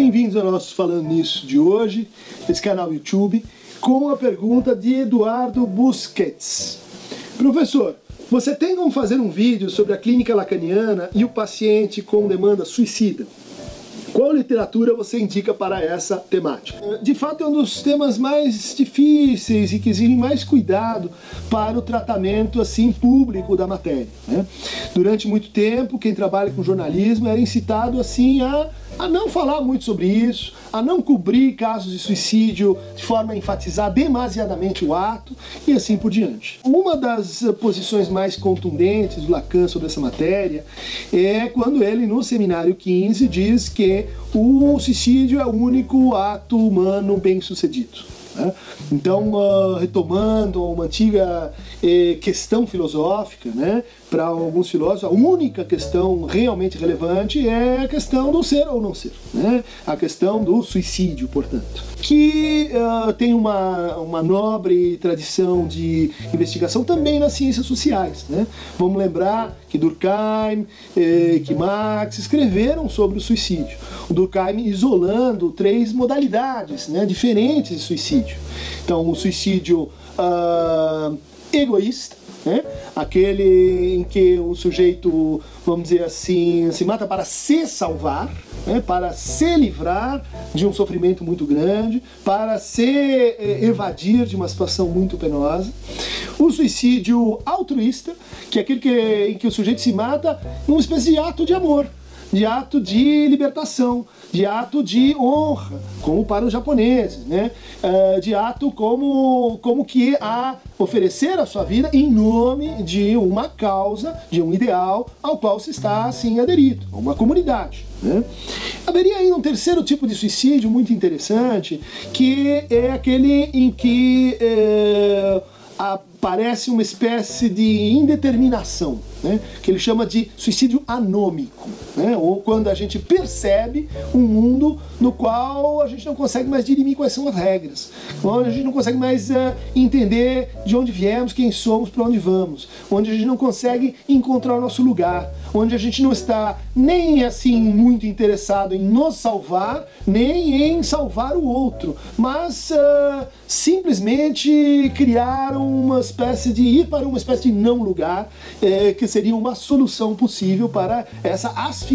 Bem-vindos ao nosso Falando Nisso de hoje, esse canal YouTube, com a pergunta de Eduardo Busquets. Professor, você tem como fazer um vídeo sobre a clínica lacaniana e o paciente com demanda suicida? Qual literatura você indica para essa temática? De fato, é um dos temas mais difíceis e que exigem mais cuidado para o tratamento assim público da matéria. Né? Durante muito tempo, quem trabalha com jornalismo era incitado assim a a não falar muito sobre isso, a não cobrir casos de suicídio de forma a enfatizar demasiadamente o ato e assim por diante. Uma das posições mais contundentes do Lacan sobre essa matéria é quando ele, no seminário 15, diz que o suicídio é o único ato humano bem sucedido. Né? Então, uh, retomando uma antiga eh, questão filosófica, né? para alguns filósofos, a única questão realmente relevante é a questão do ser ou não ser, né? a questão do suicídio, portanto. Que uh, tem uma, uma nobre tradição de investigação também nas ciências sociais. Né? Vamos lembrar que Durkheim, eh, que Marx escreveram sobre o suicídio. O Durkheim isolando três modalidades né, diferentes de suicídio. Então, o suicídio uh, egoísta, né? aquele em que o sujeito, vamos dizer assim, se mata para se salvar, né? para se livrar de um sofrimento muito grande, para se eh, evadir de uma situação muito penosa. O suicídio altruísta, que é aquele que, em que o sujeito se mata numa espécie de ato de amor de ato de libertação, de ato de honra, como para os japoneses, né? Uh, de ato como, como que a oferecer a sua vida em nome de uma causa, de um ideal ao qual se está assim aderido, uma comunidade. Né? Haveria ainda um terceiro tipo de suicídio muito interessante, que é aquele em que eh, aparece uma espécie de indeterminação, né? que ele chama de suicídio anômico, né? ou quando a gente percebe um mundo no qual a gente não consegue mais dirimir quais são as regras, onde a gente não consegue mais uh, entender de onde viemos, quem somos, para onde vamos, onde a gente não consegue encontrar o nosso lugar, onde a gente não está nem assim muito interessado em nos salvar, nem em salvar o outro, mas uh, simplesmente criar uma espécie de ir para uma espécie de não lugar, eh, que seria uma solução possível para essa asfixia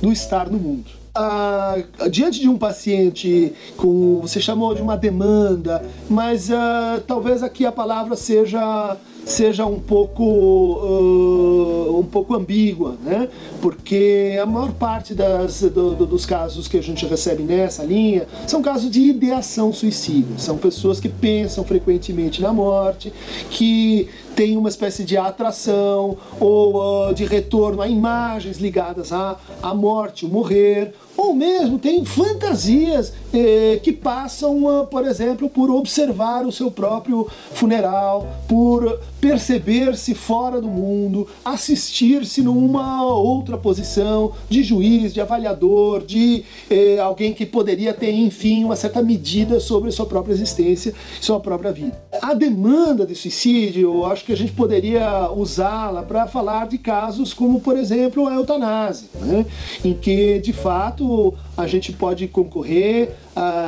do estar no mundo. Ah, diante de um paciente com, você chamou de uma demanda, mas ah, talvez aqui a palavra seja seja um pouco uh, um pouco ambígua, né? Porque a maior parte das, do, do, dos casos que a gente recebe nessa linha são casos de ideação suicida. São pessoas que pensam frequentemente na morte, que têm uma espécie de atração ou uh, de retorno a imagens ligadas à, à morte, o morrer, ou mesmo tem fantasias eh, que passam, uh, por exemplo, por observar o seu próprio funeral, por perceber-se fora do mundo, assistir-se numa outra posição de juiz, de avaliador, de eh, alguém que poderia ter, enfim, uma certa medida sobre a sua própria existência, sua própria vida. A demanda de suicídio, eu acho que a gente poderia usá-la para falar de casos como, por exemplo, a eutanásia, né? em que, de fato, a gente pode concorrer,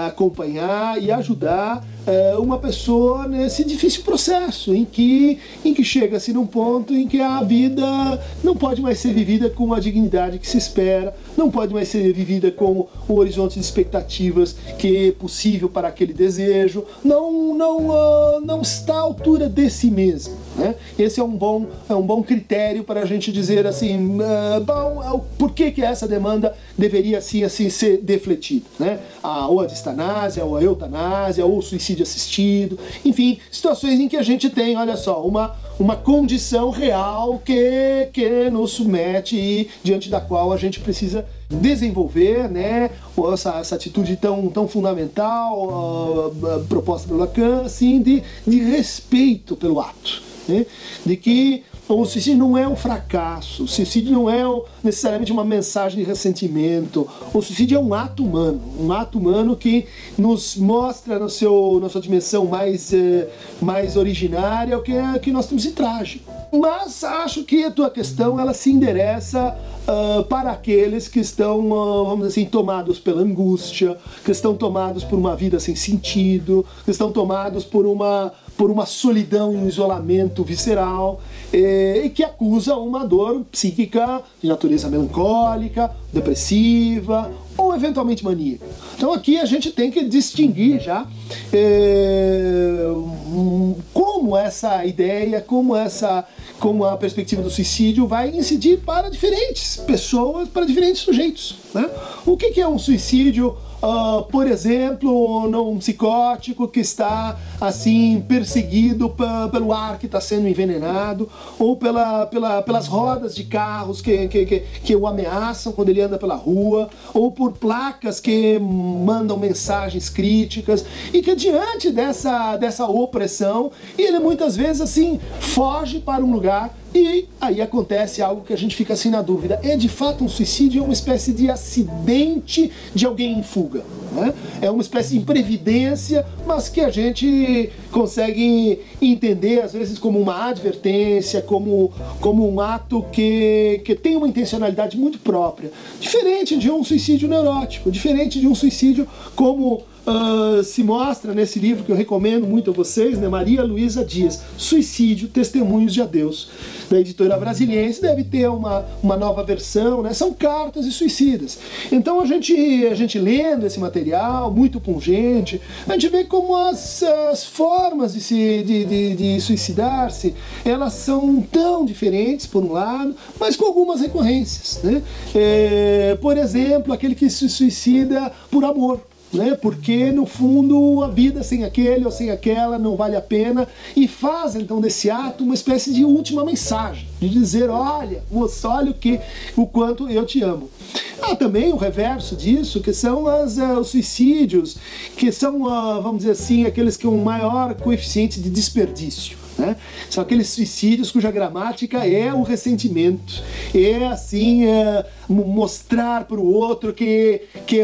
acompanhar e ajudar é, uma pessoa nesse difícil processo em que, em que chega-se num ponto em que a vida não pode mais ser vivida com a dignidade que se espera, não pode mais ser vivida com o horizonte de expectativas que é possível para aquele desejo, não, não, uh, não está à altura de si mesmo. Né? Esse é um bom, é um bom critério para a gente dizer assim, uh, bom, é por que, que essa demanda deveria assim, assim ser defletida? Né? A, ou a distanásia, ou a eutanásia, ou o suicídio assistido, enfim, situações em que a gente tem, olha só, uma, uma condição real que, que nos submete e diante da qual a gente precisa desenvolver né, essa, essa atitude tão, tão fundamental uh, proposta pelo Lacan, assim, de, de respeito pelo ato né? de que o suicídio não é um fracasso, o suicídio não é necessariamente uma mensagem de ressentimento, o suicídio é um ato humano, um ato humano que nos mostra no seu, na sua dimensão mais, eh, mais originária o que, é, que nós temos de trágico. Mas acho que a tua questão ela se endereça uh, para aqueles que estão, uh, vamos dizer assim, tomados pela angústia, que estão tomados por uma vida sem sentido, que estão tomados por uma, por uma solidão e um isolamento visceral, e, e que acusa uma dor psíquica de natureza melancólica, depressiva ou eventualmente maníaca. Então aqui a gente tem que distinguir já é, como essa ideia, como essa como a perspectiva do suicídio vai incidir para diferentes pessoas, para diferentes sujeitos. Né? O que, que é um suicídio? Uh, por exemplo, num psicótico que está assim perseguido pelo ar que está sendo envenenado, ou pela, pela, pelas rodas de carros que, que, que, que o ameaçam quando ele anda pela rua, ou por placas que mandam mensagens críticas, e que diante dessa, dessa opressão, ele muitas vezes assim foge para um lugar e aí acontece algo que a gente fica assim na dúvida: é de fato um suicídio? É uma espécie de acidente de alguém em fuga? Né? É uma espécie de imprevidência, mas que a gente consegue entender às vezes como uma advertência, como, como um ato que, que tem uma intencionalidade muito própria. Diferente de um suicídio neurótico, diferente de um suicídio como uh, se mostra nesse livro que eu recomendo muito a vocês, né? Maria Luísa Dias, Suicídio, Testemunhos de Adeus, da editora brasiliense, deve ter uma, uma nova versão, né? São cartas e suicidas. Então a gente, a gente lendo esse material, muito pungente, a gente vê como as, as formas de, se, de, de, de suicidar-se, elas são tão diferentes, por um lado, mas com algumas recorrências, né? É, por exemplo, aquele que se suicida por amor, né? Porque no fundo a vida sem aquele ou sem aquela não vale a pena e faz então desse ato uma espécie de última mensagem, de dizer, olha, olha o que, o quanto eu te amo. Há também o reverso disso, que são as, uh, os suicídios, que são, uh, vamos dizer assim, aqueles que um maior coeficiente de desperdício. Né? São aqueles suicídios cuja gramática é o ressentimento, é assim é, mostrar para o outro que, que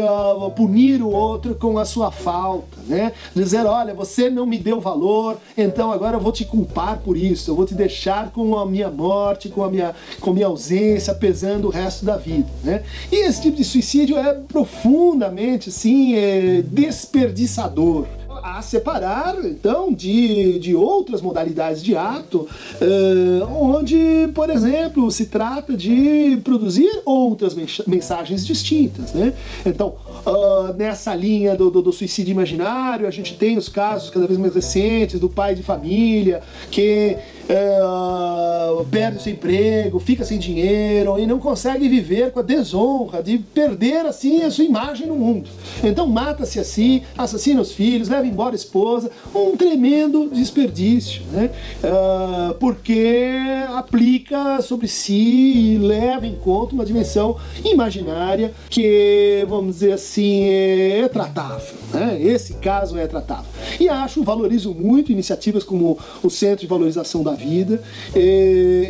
punir o outro com a sua falta, né? Dizer, olha, você não me deu valor, então agora eu vou te culpar por isso, eu vou te deixar com a minha morte, com a minha, com a minha ausência, pesando o resto da vida, né? E esse tipo de suicídio é profundamente, assim, é desperdiçador a separar, então, de, de outras modalidades de ato, uh, onde, por exemplo, se trata de produzir outras mensagens distintas. Né? Então, uh, nessa linha do, do, do, suicídio imaginário, a gente tem os casos cada vez mais recentes do pai de família que uh, perde o seu emprego, fica sem dinheiro e não consegue viver com a desonra de perder assim a sua imagem no mundo. Então mata-se assim, assassina os filhos, leva embora a esposa, um tremendo desperdício, né? Uh, porque aplica sobre si e leva em conta uma dimensão imaginária que, vamos dizer assim, é tratável. Né? Esse caso é tratável. E acho, valorizo muito iniciativas como o Centro de Valorização da Vida e,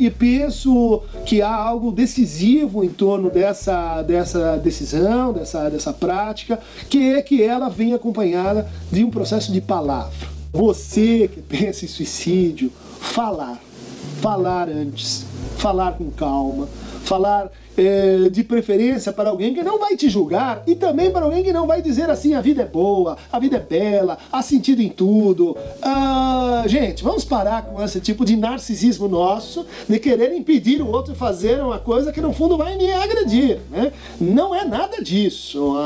e, e penso que há algo decisivo em torno dessa, dessa decisão, dessa, dessa prática, que é que ela vem acompanhada de um processo de palavra. Você que pensa em suicídio, falar. Falar antes, falar com calma, falar é, de preferência para alguém que não vai te julgar e também para alguém que não vai dizer assim: a vida é boa, a vida é bela, há sentido em tudo. Ah, gente, vamos parar com esse tipo de narcisismo nosso de querer impedir o outro fazer uma coisa que no fundo vai me agredir. Né? Não é nada disso.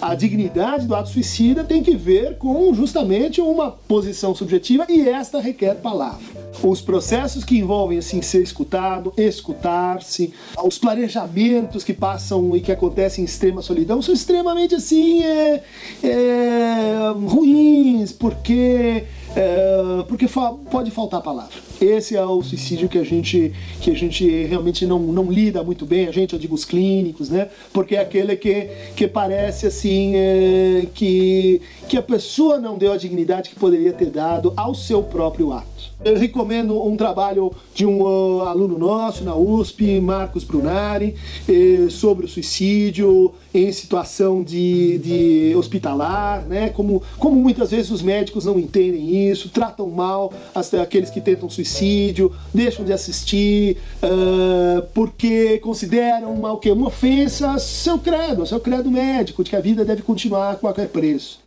A, a dignidade do ato suicida tem que ver com justamente uma posição subjetiva e esta requer palavra os processos que envolvem assim ser escutado, escutar-se, os planejamentos que passam e que acontecem em extrema solidão são extremamente assim é, é, ruins porque é, porque fa pode faltar palavra. Esse é o suicídio que a gente, que a gente realmente não, não lida muito bem, a gente, eu digo os clínicos, né? Porque é aquele que, que parece assim é, que, que a pessoa não deu a dignidade que poderia ter dado ao seu próprio ato. Eu recomendo um trabalho de um uh, aluno nosso na USP, Marcos Brunari, eh, sobre o suicídio em situação de, de hospitalar, né? Como, como muitas vezes os médicos não entendem isso, tratam mal as, aqueles que tentam suicídio, deixam de assistir uh, porque consideram uma, o quê? uma ofensa seu credo, seu credo médico, de que a vida deve continuar a qualquer preço.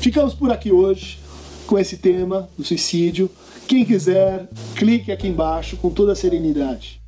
Ficamos por aqui hoje com esse tema do suicídio. Quem quiser, clique aqui embaixo com toda a serenidade.